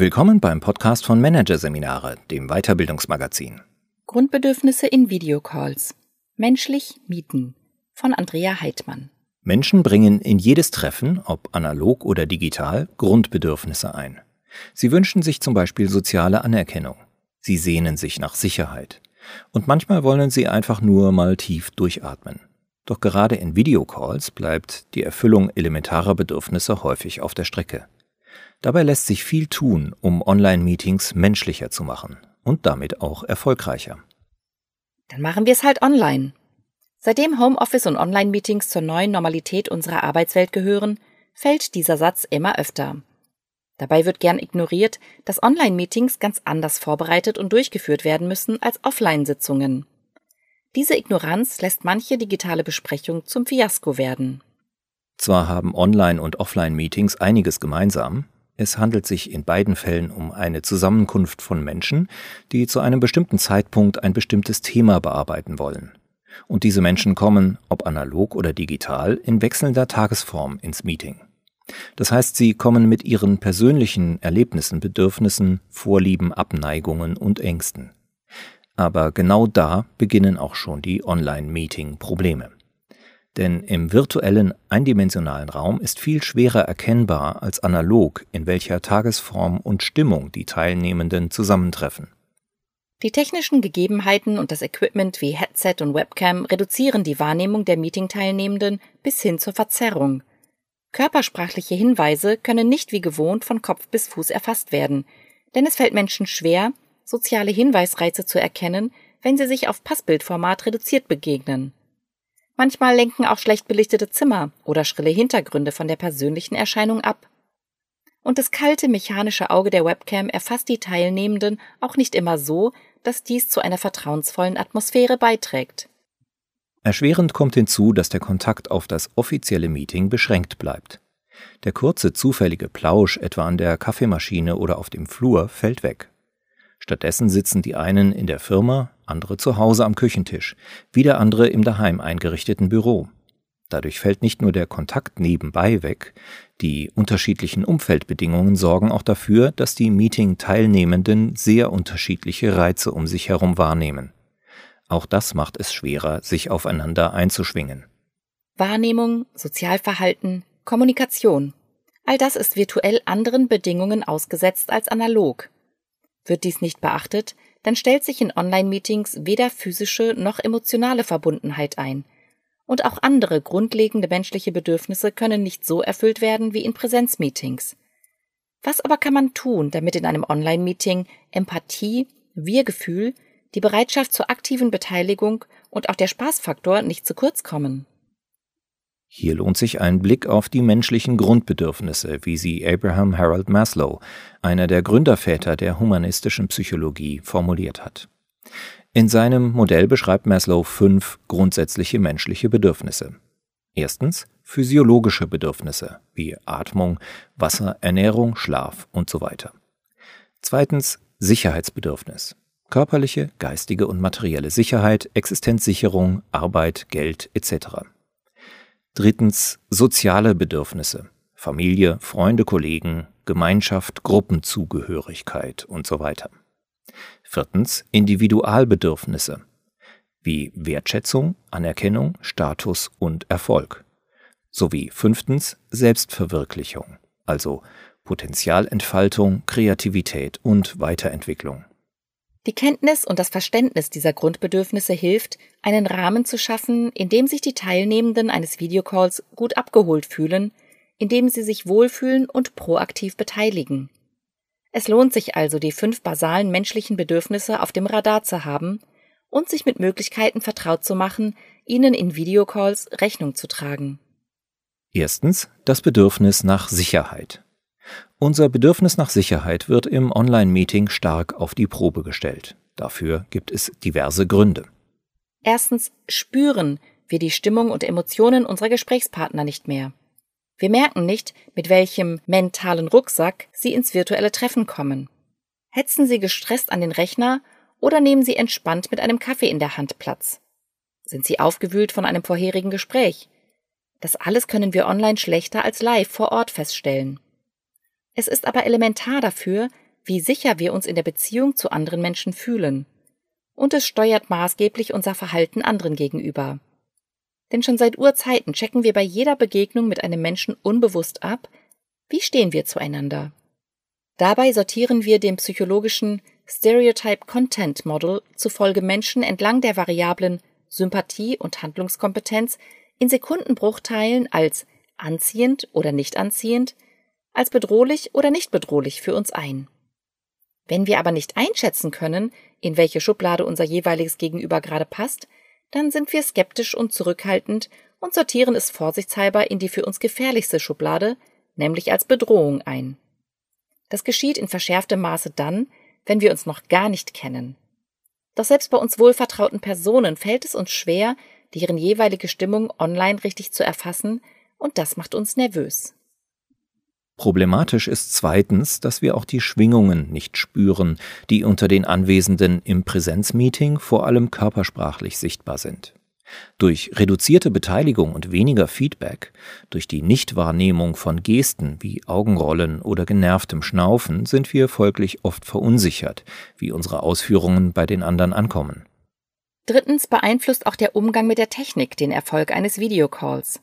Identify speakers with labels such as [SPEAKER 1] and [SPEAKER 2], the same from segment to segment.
[SPEAKER 1] Willkommen beim Podcast von Managerseminare, dem Weiterbildungsmagazin.
[SPEAKER 2] Grundbedürfnisse in Videocalls. Menschlich mieten. Von Andrea Heidmann.
[SPEAKER 1] Menschen bringen in jedes Treffen, ob analog oder digital, Grundbedürfnisse ein. Sie wünschen sich zum Beispiel soziale Anerkennung. Sie sehnen sich nach Sicherheit. Und manchmal wollen sie einfach nur mal tief durchatmen. Doch gerade in Videocalls bleibt die Erfüllung elementarer Bedürfnisse häufig auf der Strecke. Dabei lässt sich viel tun, um Online-Meetings menschlicher zu machen und damit auch erfolgreicher.
[SPEAKER 2] Dann machen wir es halt online. Seitdem Homeoffice und Online-Meetings zur neuen Normalität unserer Arbeitswelt gehören, fällt dieser Satz immer öfter. Dabei wird gern ignoriert, dass Online-Meetings ganz anders vorbereitet und durchgeführt werden müssen als Offline-Sitzungen. Diese Ignoranz lässt manche digitale Besprechung zum Fiasko werden.
[SPEAKER 1] Zwar haben Online- und Offline-Meetings einiges gemeinsam, es handelt sich in beiden Fällen um eine Zusammenkunft von Menschen, die zu einem bestimmten Zeitpunkt ein bestimmtes Thema bearbeiten wollen. Und diese Menschen kommen, ob analog oder digital, in wechselnder Tagesform ins Meeting. Das heißt, sie kommen mit ihren persönlichen Erlebnissen, Bedürfnissen, Vorlieben, Abneigungen und Ängsten. Aber genau da beginnen auch schon die Online-Meeting-Probleme. Denn im virtuellen eindimensionalen Raum ist viel schwerer erkennbar als analog, in welcher Tagesform und Stimmung die Teilnehmenden zusammentreffen.
[SPEAKER 2] Die technischen Gegebenheiten und das Equipment wie Headset und Webcam reduzieren die Wahrnehmung der Meetingteilnehmenden bis hin zur Verzerrung. Körpersprachliche Hinweise können nicht wie gewohnt von Kopf bis Fuß erfasst werden, denn es fällt Menschen schwer, soziale Hinweisreize zu erkennen, wenn sie sich auf Passbildformat reduziert begegnen. Manchmal lenken auch schlecht belichtete Zimmer oder schrille Hintergründe von der persönlichen Erscheinung ab. Und das kalte mechanische Auge der Webcam erfasst die Teilnehmenden auch nicht immer so, dass dies zu einer vertrauensvollen Atmosphäre beiträgt.
[SPEAKER 1] Erschwerend kommt hinzu, dass der Kontakt auf das offizielle Meeting beschränkt bleibt. Der kurze zufällige Plausch etwa an der Kaffeemaschine oder auf dem Flur fällt weg. Stattdessen sitzen die einen in der Firma, andere zu Hause am Küchentisch, wieder andere im daheim eingerichteten Büro. Dadurch fällt nicht nur der Kontakt nebenbei weg, die unterschiedlichen Umfeldbedingungen sorgen auch dafür, dass die Meeting-Teilnehmenden sehr unterschiedliche Reize um sich herum wahrnehmen. Auch das macht es schwerer, sich aufeinander einzuschwingen.
[SPEAKER 2] Wahrnehmung, Sozialverhalten, Kommunikation. All das ist virtuell anderen Bedingungen ausgesetzt als analog. Wird dies nicht beachtet, dann stellt sich in Online-Meetings weder physische noch emotionale Verbundenheit ein. Und auch andere grundlegende menschliche Bedürfnisse können nicht so erfüllt werden wie in Präsenzmeetings. Was aber kann man tun, damit in einem Online-Meeting Empathie, Wir-Gefühl, die Bereitschaft zur aktiven Beteiligung und auch der Spaßfaktor nicht zu kurz kommen?
[SPEAKER 1] Hier lohnt sich ein Blick auf die menschlichen Grundbedürfnisse, wie sie Abraham Harold Maslow, einer der Gründerväter der humanistischen Psychologie, formuliert hat. In seinem Modell beschreibt Maslow fünf grundsätzliche menschliche Bedürfnisse. Erstens physiologische Bedürfnisse wie Atmung, Wasser, Ernährung, Schlaf und so weiter. Zweitens Sicherheitsbedürfnis. Körperliche, geistige und materielle Sicherheit, Existenzsicherung, Arbeit, Geld etc. Drittens soziale Bedürfnisse. Familie, Freunde, Kollegen, Gemeinschaft, Gruppenzugehörigkeit und so weiter. Viertens Individualbedürfnisse wie Wertschätzung, Anerkennung, Status und Erfolg. Sowie fünftens Selbstverwirklichung, also Potenzialentfaltung, Kreativität und Weiterentwicklung.
[SPEAKER 2] Die Kenntnis und das Verständnis dieser Grundbedürfnisse hilft, einen Rahmen zu schaffen, in dem sich die Teilnehmenden eines Videocalls gut abgeholt fühlen, in dem sie sich wohlfühlen und proaktiv beteiligen. Es lohnt sich also, die fünf basalen menschlichen Bedürfnisse auf dem Radar zu haben und sich mit Möglichkeiten vertraut zu machen, ihnen in Videocalls Rechnung zu tragen.
[SPEAKER 1] Erstens das Bedürfnis nach Sicherheit. Unser Bedürfnis nach Sicherheit wird im Online-Meeting stark auf die Probe gestellt. Dafür gibt es diverse Gründe.
[SPEAKER 2] Erstens spüren wir die Stimmung und Emotionen unserer Gesprächspartner nicht mehr. Wir merken nicht, mit welchem mentalen Rucksack sie ins virtuelle Treffen kommen. Hetzen sie gestresst an den Rechner oder nehmen sie entspannt mit einem Kaffee in der Hand Platz? Sind sie aufgewühlt von einem vorherigen Gespräch? Das alles können wir online schlechter als live vor Ort feststellen. Es ist aber elementar dafür, wie sicher wir uns in der Beziehung zu anderen Menschen fühlen. Und es steuert maßgeblich unser Verhalten anderen gegenüber. Denn schon seit Urzeiten checken wir bei jeder Begegnung mit einem Menschen unbewusst ab, wie stehen wir zueinander. Dabei sortieren wir dem psychologischen Stereotype Content Model zufolge Menschen entlang der Variablen Sympathie und Handlungskompetenz in Sekundenbruchteilen als anziehend oder nicht anziehend, als bedrohlich oder nicht bedrohlich für uns ein. Wenn wir aber nicht einschätzen können, in welche Schublade unser jeweiliges Gegenüber gerade passt, dann sind wir skeptisch und zurückhaltend und sortieren es vorsichtshalber in die für uns gefährlichste Schublade, nämlich als Bedrohung ein. Das geschieht in verschärftem Maße dann, wenn wir uns noch gar nicht kennen. Doch selbst bei uns wohlvertrauten Personen fällt es uns schwer, deren jeweilige Stimmung online richtig zu erfassen, und das macht uns nervös.
[SPEAKER 1] Problematisch ist zweitens, dass wir auch die Schwingungen nicht spüren, die unter den Anwesenden im Präsenzmeeting vor allem körpersprachlich sichtbar sind. Durch reduzierte Beteiligung und weniger Feedback, durch die Nichtwahrnehmung von Gesten wie Augenrollen oder genervtem Schnaufen sind wir folglich oft verunsichert, wie unsere Ausführungen bei den anderen ankommen.
[SPEAKER 2] Drittens beeinflusst auch der Umgang mit der Technik den Erfolg eines Videocalls.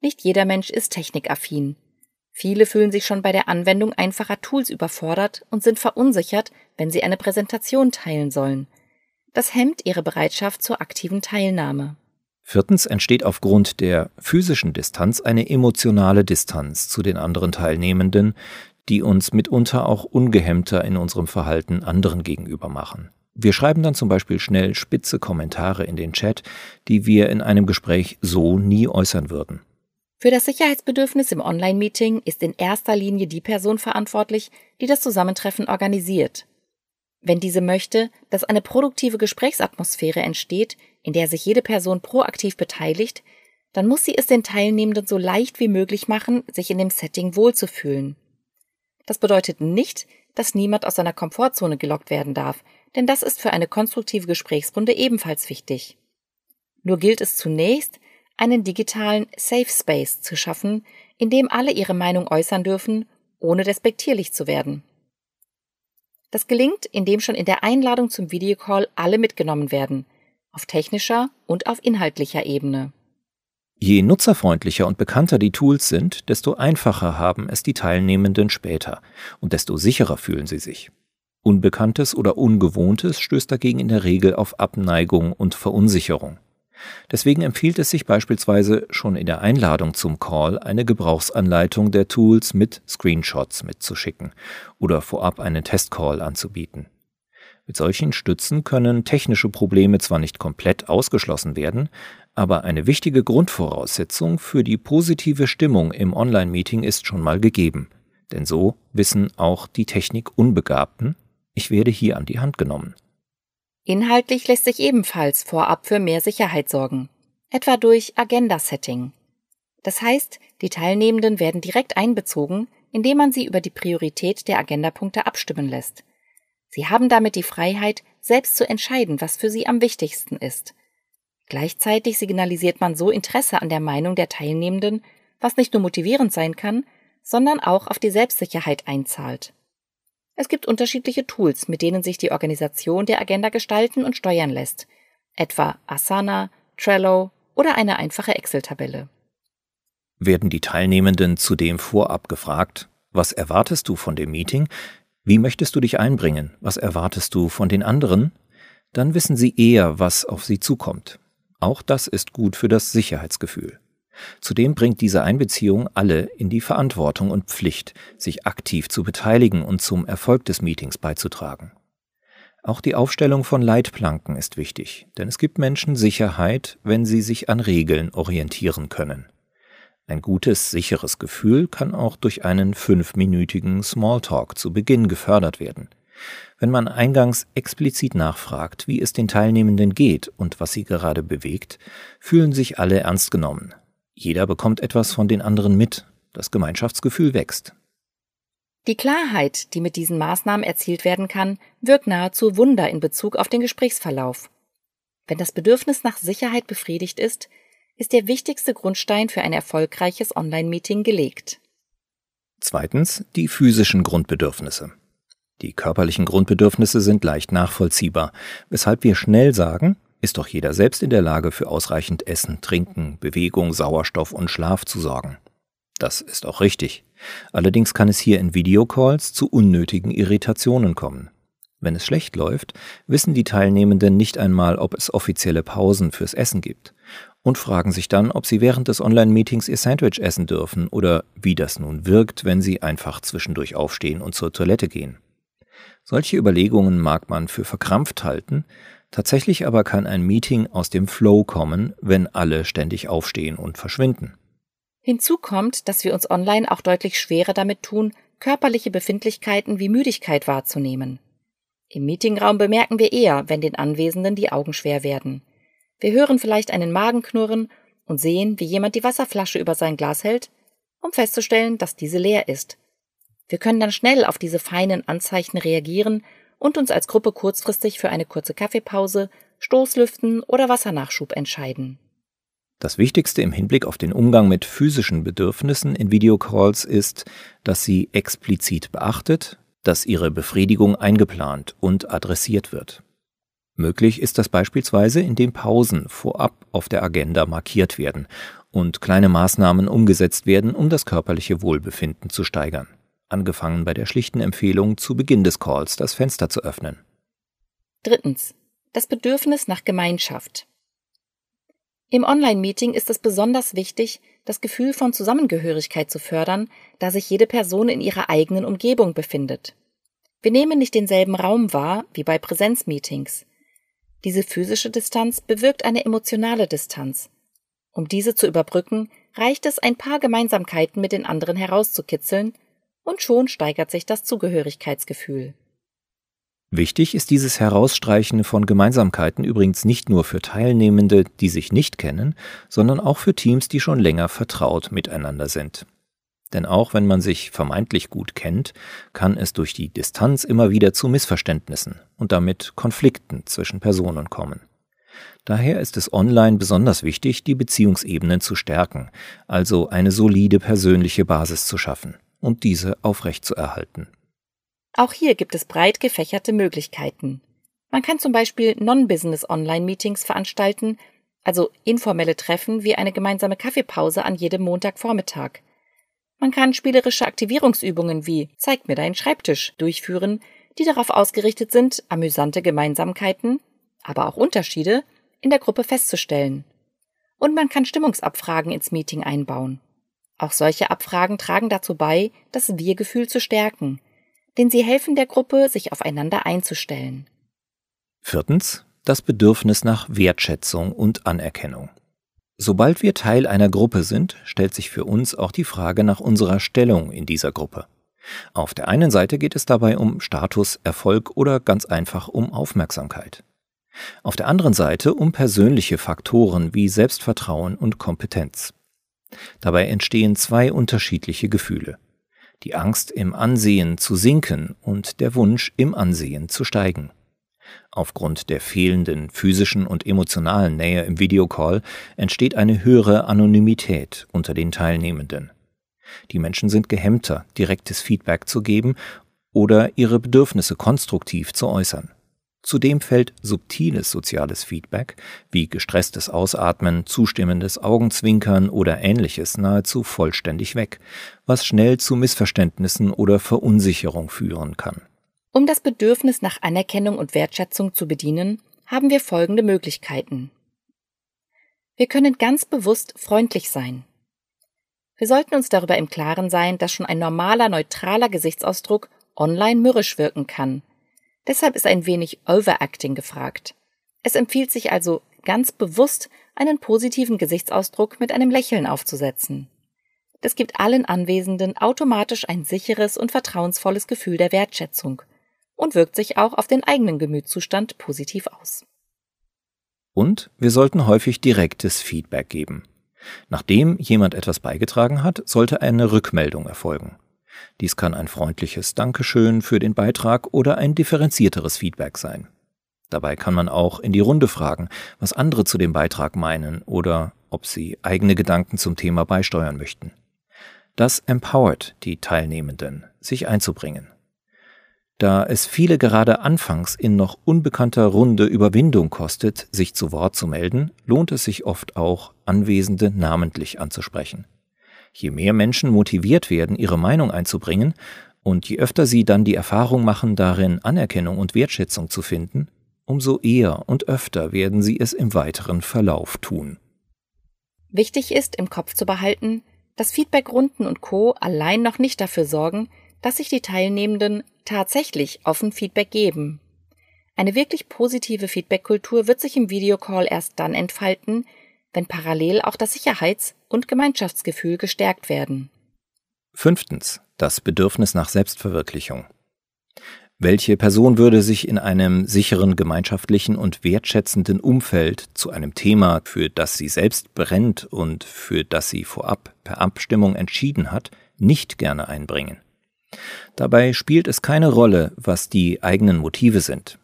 [SPEAKER 2] Nicht jeder Mensch ist technikaffin. Viele fühlen sich schon bei der Anwendung einfacher Tools überfordert und sind verunsichert, wenn sie eine Präsentation teilen sollen. Das hemmt ihre Bereitschaft zur aktiven Teilnahme.
[SPEAKER 1] Viertens entsteht aufgrund der physischen Distanz eine emotionale Distanz zu den anderen Teilnehmenden, die uns mitunter auch ungehemmter in unserem Verhalten anderen gegenüber machen. Wir schreiben dann zum Beispiel schnell spitze Kommentare in den Chat, die wir in einem Gespräch so nie äußern würden.
[SPEAKER 2] Für das Sicherheitsbedürfnis im Online-Meeting ist in erster Linie die Person verantwortlich, die das Zusammentreffen organisiert. Wenn diese möchte, dass eine produktive Gesprächsatmosphäre entsteht, in der sich jede Person proaktiv beteiligt, dann muss sie es den Teilnehmenden so leicht wie möglich machen, sich in dem Setting wohlzufühlen. Das bedeutet nicht, dass niemand aus seiner Komfortzone gelockt werden darf, denn das ist für eine konstruktive Gesprächsrunde ebenfalls wichtig. Nur gilt es zunächst, einen digitalen Safe Space zu schaffen, in dem alle ihre Meinung äußern dürfen, ohne despektierlich zu werden. Das gelingt, indem schon in der Einladung zum Videocall alle mitgenommen werden, auf technischer und auf inhaltlicher Ebene.
[SPEAKER 1] Je nutzerfreundlicher und bekannter die Tools sind, desto einfacher haben es die Teilnehmenden später und desto sicherer fühlen sie sich. Unbekanntes oder Ungewohntes stößt dagegen in der Regel auf Abneigung und Verunsicherung. Deswegen empfiehlt es sich beispielsweise schon in der Einladung zum Call eine Gebrauchsanleitung der Tools mit Screenshots mitzuschicken oder vorab einen Testcall anzubieten. Mit solchen Stützen können technische Probleme zwar nicht komplett ausgeschlossen werden, aber eine wichtige Grundvoraussetzung für die positive Stimmung im Online-Meeting ist schon mal gegeben. Denn so wissen auch die Technikunbegabten, ich werde hier an die Hand genommen.
[SPEAKER 2] Inhaltlich lässt sich ebenfalls vorab für mehr Sicherheit sorgen, etwa durch Agenda-Setting. Das heißt, die Teilnehmenden werden direkt einbezogen, indem man sie über die Priorität der Agendapunkte abstimmen lässt. Sie haben damit die Freiheit, selbst zu entscheiden, was für sie am wichtigsten ist. Gleichzeitig signalisiert man so Interesse an der Meinung der Teilnehmenden, was nicht nur motivierend sein kann, sondern auch auf die Selbstsicherheit einzahlt. Es gibt unterschiedliche Tools, mit denen sich die Organisation der Agenda gestalten und steuern lässt, etwa Asana, Trello oder eine einfache Excel-Tabelle.
[SPEAKER 1] Werden die Teilnehmenden zudem vorab gefragt, was erwartest du von dem Meeting? Wie möchtest du dich einbringen? Was erwartest du von den anderen? Dann wissen sie eher, was auf sie zukommt. Auch das ist gut für das Sicherheitsgefühl. Zudem bringt diese Einbeziehung alle in die Verantwortung und Pflicht, sich aktiv zu beteiligen und zum Erfolg des Meetings beizutragen. Auch die Aufstellung von Leitplanken ist wichtig, denn es gibt Menschen Sicherheit, wenn sie sich an Regeln orientieren können. Ein gutes, sicheres Gefühl kann auch durch einen fünfminütigen Smalltalk zu Beginn gefördert werden. Wenn man eingangs explizit nachfragt, wie es den Teilnehmenden geht und was sie gerade bewegt, fühlen sich alle ernst genommen, jeder bekommt etwas von den anderen mit. Das Gemeinschaftsgefühl wächst.
[SPEAKER 2] Die Klarheit, die mit diesen Maßnahmen erzielt werden kann, wirkt nahezu Wunder in Bezug auf den Gesprächsverlauf. Wenn das Bedürfnis nach Sicherheit befriedigt ist, ist der wichtigste Grundstein für ein erfolgreiches Online-Meeting gelegt.
[SPEAKER 1] Zweitens die physischen Grundbedürfnisse. Die körperlichen Grundbedürfnisse sind leicht nachvollziehbar, weshalb wir schnell sagen, ist doch jeder selbst in der Lage, für ausreichend Essen, Trinken, Bewegung, Sauerstoff und Schlaf zu sorgen. Das ist auch richtig. Allerdings kann es hier in Videocalls zu unnötigen Irritationen kommen. Wenn es schlecht läuft, wissen die Teilnehmenden nicht einmal, ob es offizielle Pausen fürs Essen gibt und fragen sich dann, ob sie während des Online-Meetings ihr Sandwich essen dürfen oder wie das nun wirkt, wenn sie einfach zwischendurch aufstehen und zur Toilette gehen. Solche Überlegungen mag man für verkrampft halten, tatsächlich aber kann ein Meeting aus dem Flow kommen, wenn alle ständig aufstehen und verschwinden.
[SPEAKER 2] Hinzu kommt, dass wir uns online auch deutlich schwerer damit tun, körperliche Befindlichkeiten wie Müdigkeit wahrzunehmen. Im Meetingraum bemerken wir eher, wenn den Anwesenden die Augen schwer werden. Wir hören vielleicht einen Magen knurren und sehen, wie jemand die Wasserflasche über sein Glas hält, um festzustellen, dass diese leer ist. Wir können dann schnell auf diese feinen Anzeichen reagieren und uns als Gruppe kurzfristig für eine kurze Kaffeepause, Stoßlüften oder Wassernachschub entscheiden.
[SPEAKER 1] Das Wichtigste im Hinblick auf den Umgang mit physischen Bedürfnissen in Videocalls ist, dass sie explizit beachtet, dass ihre Befriedigung eingeplant und adressiert wird. Möglich ist das beispielsweise, indem Pausen vorab auf der Agenda markiert werden und kleine Maßnahmen umgesetzt werden, um das körperliche Wohlbefinden zu steigern. Angefangen bei der schlichten Empfehlung, zu Beginn des Calls das Fenster zu öffnen.
[SPEAKER 2] Drittens. Das Bedürfnis nach Gemeinschaft. Im Online-Meeting ist es besonders wichtig, das Gefühl von Zusammengehörigkeit zu fördern, da sich jede Person in ihrer eigenen Umgebung befindet. Wir nehmen nicht denselben Raum wahr wie bei Präsenzmeetings. Diese physische Distanz bewirkt eine emotionale Distanz. Um diese zu überbrücken, reicht es, ein paar Gemeinsamkeiten mit den anderen herauszukitzeln, und schon steigert sich das Zugehörigkeitsgefühl.
[SPEAKER 1] Wichtig ist dieses Herausstreichen von Gemeinsamkeiten übrigens nicht nur für Teilnehmende, die sich nicht kennen, sondern auch für Teams, die schon länger vertraut miteinander sind. Denn auch wenn man sich vermeintlich gut kennt, kann es durch die Distanz immer wieder zu Missverständnissen und damit Konflikten zwischen Personen kommen. Daher ist es online besonders wichtig, die Beziehungsebenen zu stärken, also eine solide persönliche Basis zu schaffen und diese aufrechtzuerhalten.
[SPEAKER 2] Auch hier gibt es breit gefächerte Möglichkeiten. Man kann zum Beispiel Non-Business Online-Meetings veranstalten, also informelle Treffen wie eine gemeinsame Kaffeepause an jedem Montagvormittag. Man kann spielerische Aktivierungsübungen wie Zeig mir deinen Schreibtisch durchführen, die darauf ausgerichtet sind, amüsante Gemeinsamkeiten, aber auch Unterschiede in der Gruppe festzustellen. Und man kann Stimmungsabfragen ins Meeting einbauen. Auch solche Abfragen tragen dazu bei, das Wir-Gefühl zu stärken, denn sie helfen der Gruppe, sich aufeinander einzustellen.
[SPEAKER 1] Viertens. Das Bedürfnis nach Wertschätzung und Anerkennung. Sobald wir Teil einer Gruppe sind, stellt sich für uns auch die Frage nach unserer Stellung in dieser Gruppe. Auf der einen Seite geht es dabei um Status, Erfolg oder ganz einfach um Aufmerksamkeit. Auf der anderen Seite um persönliche Faktoren wie Selbstvertrauen und Kompetenz. Dabei entstehen zwei unterschiedliche Gefühle die Angst im Ansehen zu sinken und der Wunsch im Ansehen zu steigen. Aufgrund der fehlenden physischen und emotionalen Nähe im Videocall entsteht eine höhere Anonymität unter den Teilnehmenden. Die Menschen sind gehemmter, direktes Feedback zu geben oder ihre Bedürfnisse konstruktiv zu äußern. Zudem fällt subtiles soziales Feedback wie gestresstes Ausatmen, zustimmendes Augenzwinkern oder ähnliches nahezu vollständig weg, was schnell zu Missverständnissen oder Verunsicherung führen kann.
[SPEAKER 2] Um das Bedürfnis nach Anerkennung und Wertschätzung zu bedienen, haben wir folgende Möglichkeiten. Wir können ganz bewusst freundlich sein. Wir sollten uns darüber im Klaren sein, dass schon ein normaler, neutraler Gesichtsausdruck online mürrisch wirken kann, Deshalb ist ein wenig Overacting gefragt. Es empfiehlt sich also ganz bewusst, einen positiven Gesichtsausdruck mit einem Lächeln aufzusetzen. Das gibt allen Anwesenden automatisch ein sicheres und vertrauensvolles Gefühl der Wertschätzung und wirkt sich auch auf den eigenen Gemütszustand positiv aus.
[SPEAKER 1] Und wir sollten häufig direktes Feedback geben. Nachdem jemand etwas beigetragen hat, sollte eine Rückmeldung erfolgen. Dies kann ein freundliches Dankeschön für den Beitrag oder ein differenzierteres Feedback sein. Dabei kann man auch in die Runde fragen, was andere zu dem Beitrag meinen oder ob sie eigene Gedanken zum Thema beisteuern möchten. Das empowert die Teilnehmenden, sich einzubringen. Da es viele gerade anfangs in noch unbekannter Runde Überwindung kostet, sich zu Wort zu melden, lohnt es sich oft auch, Anwesende namentlich anzusprechen. Je mehr Menschen motiviert werden, ihre Meinung einzubringen, und je öfter sie dann die Erfahrung machen, darin Anerkennung und Wertschätzung zu finden, umso eher und öfter werden sie es im weiteren Verlauf tun.
[SPEAKER 2] Wichtig ist, im Kopf zu behalten, dass Feedbackrunden und Co. allein noch nicht dafür sorgen, dass sich die Teilnehmenden tatsächlich offen Feedback geben. Eine wirklich positive Feedbackkultur wird sich im Videocall erst dann entfalten, wenn parallel auch das Sicherheits- und Gemeinschaftsgefühl gestärkt werden.
[SPEAKER 1] Fünftens. Das Bedürfnis nach Selbstverwirklichung. Welche Person würde sich in einem sicheren, gemeinschaftlichen und wertschätzenden Umfeld zu einem Thema, für das sie selbst brennt und für das sie vorab per Abstimmung entschieden hat, nicht gerne einbringen? Dabei spielt es keine Rolle, was die eigenen Motive sind.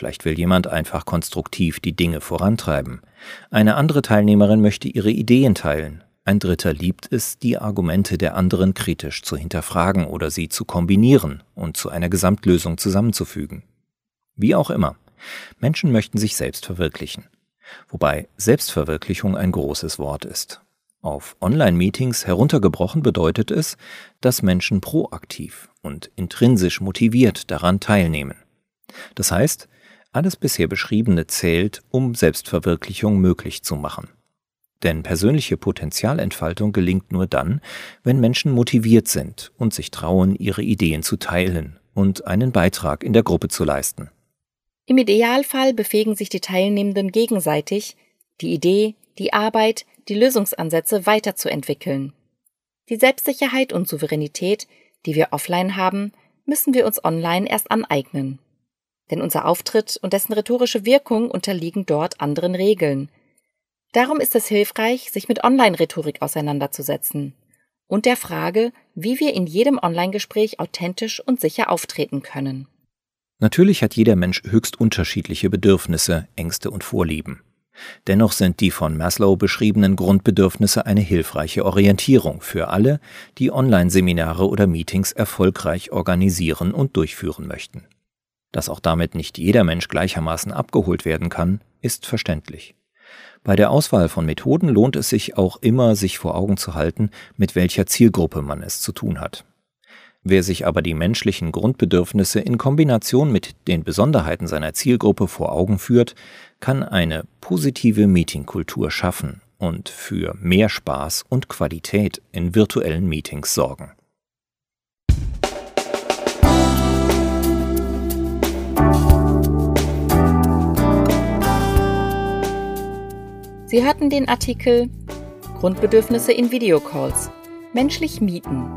[SPEAKER 1] Vielleicht will jemand einfach konstruktiv die Dinge vorantreiben. Eine andere Teilnehmerin möchte ihre Ideen teilen. Ein Dritter liebt es, die Argumente der anderen kritisch zu hinterfragen oder sie zu kombinieren und zu einer Gesamtlösung zusammenzufügen. Wie auch immer, Menschen möchten sich selbst verwirklichen. Wobei Selbstverwirklichung ein großes Wort ist. Auf Online-Meetings heruntergebrochen bedeutet es, dass Menschen proaktiv und intrinsisch motiviert daran teilnehmen. Das heißt, alles bisher Beschriebene zählt, um Selbstverwirklichung möglich zu machen. Denn persönliche Potenzialentfaltung gelingt nur dann, wenn Menschen motiviert sind und sich trauen, ihre Ideen zu teilen und einen Beitrag in der Gruppe zu leisten.
[SPEAKER 2] Im Idealfall befähigen sich die Teilnehmenden gegenseitig, die Idee, die Arbeit, die Lösungsansätze weiterzuentwickeln. Die Selbstsicherheit und Souveränität, die wir offline haben, müssen wir uns online erst aneignen. Denn unser Auftritt und dessen rhetorische Wirkung unterliegen dort anderen Regeln. Darum ist es hilfreich, sich mit Online-Rhetorik auseinanderzusetzen und der Frage, wie wir in jedem Online-Gespräch authentisch und sicher auftreten können.
[SPEAKER 1] Natürlich hat jeder Mensch höchst unterschiedliche Bedürfnisse, Ängste und Vorlieben. Dennoch sind die von Maslow beschriebenen Grundbedürfnisse eine hilfreiche Orientierung für alle, die Online-Seminare oder Meetings erfolgreich organisieren und durchführen möchten. Dass auch damit nicht jeder Mensch gleichermaßen abgeholt werden kann, ist verständlich. Bei der Auswahl von Methoden lohnt es sich auch immer, sich vor Augen zu halten, mit welcher Zielgruppe man es zu tun hat. Wer sich aber die menschlichen Grundbedürfnisse in Kombination mit den Besonderheiten seiner Zielgruppe vor Augen führt, kann eine positive Meetingkultur schaffen und für mehr Spaß und Qualität in virtuellen Meetings sorgen.
[SPEAKER 2] Sie hörten den Artikel Grundbedürfnisse in Videocalls. Menschlich mieten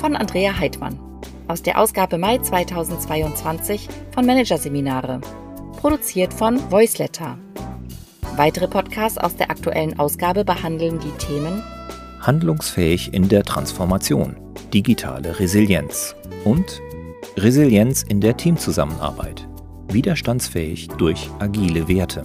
[SPEAKER 2] von Andrea Heidmann aus der Ausgabe Mai 2022 von Managerseminare, produziert von Voiceletter. Weitere Podcasts aus der aktuellen Ausgabe behandeln die Themen
[SPEAKER 1] Handlungsfähig in der Transformation, digitale Resilienz und Resilienz in der Teamzusammenarbeit, widerstandsfähig durch agile Werte.